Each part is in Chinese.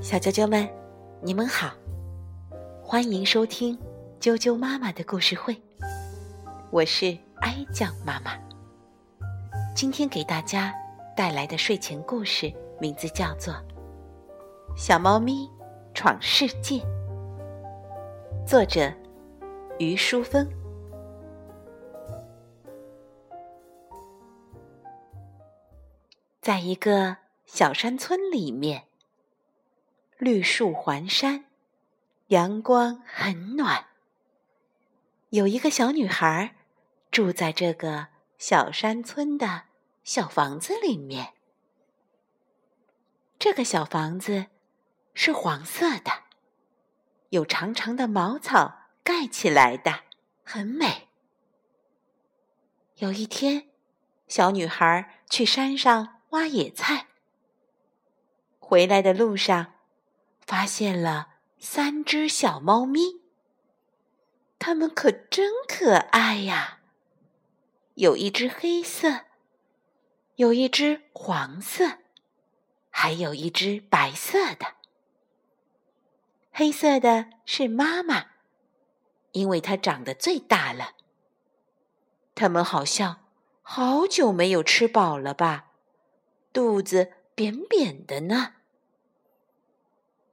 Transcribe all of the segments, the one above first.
小啾啾们，你们好，欢迎收听啾啾妈妈的故事会，我是哀酱妈妈。今天给大家带来的睡前故事名字叫做《小猫咪闯世界》，作者于淑芬。在一个小山村里面，绿树环山，阳光很暖。有一个小女孩住在这个小山村的小房子里面。这个小房子是黄色的，有长长的茅草盖起来的，很美。有一天，小女孩去山上。挖野菜，回来的路上，发现了三只小猫咪。它们可真可爱呀！有一只黑色，有一只黄色，还有一只白色的。黑色的是妈妈，因为它长得最大了。它们好像好久没有吃饱了吧？肚子扁扁的呢，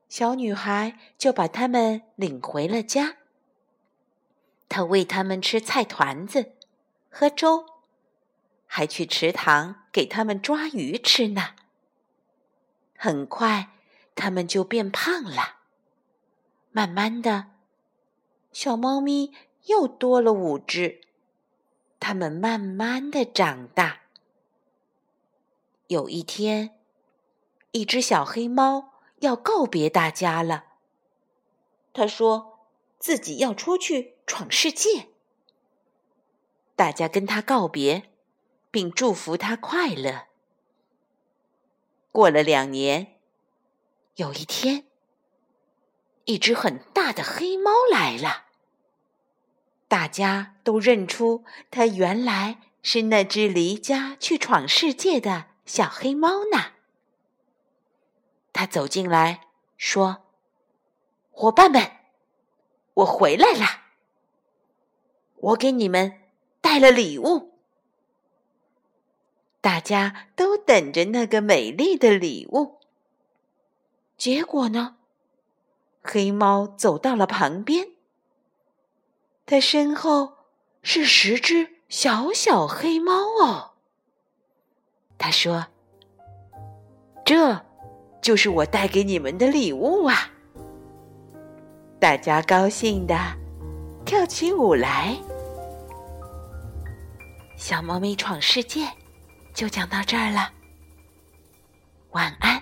小女孩就把他们领回了家。她喂他们吃菜团子、喝粥，还去池塘给他们抓鱼吃呢。很快，他们就变胖了。慢慢的，小猫咪又多了五只，它们慢慢的长大。有一天，一只小黑猫要告别大家了。他说自己要出去闯世界。大家跟他告别，并祝福他快乐。过了两年，有一天，一只很大的黑猫来了。大家都认出它原来是那只离家去闯世界的。小黑猫呢？他走进来说：“伙伴们，我回来了。我给你们带了礼物。大家都等着那个美丽的礼物。结果呢？黑猫走到了旁边，他身后是十只小小黑猫哦。”他说：“这就是我带给你们的礼物啊！”大家高兴的跳起舞来。小猫咪闯世界就讲到这儿了，晚安。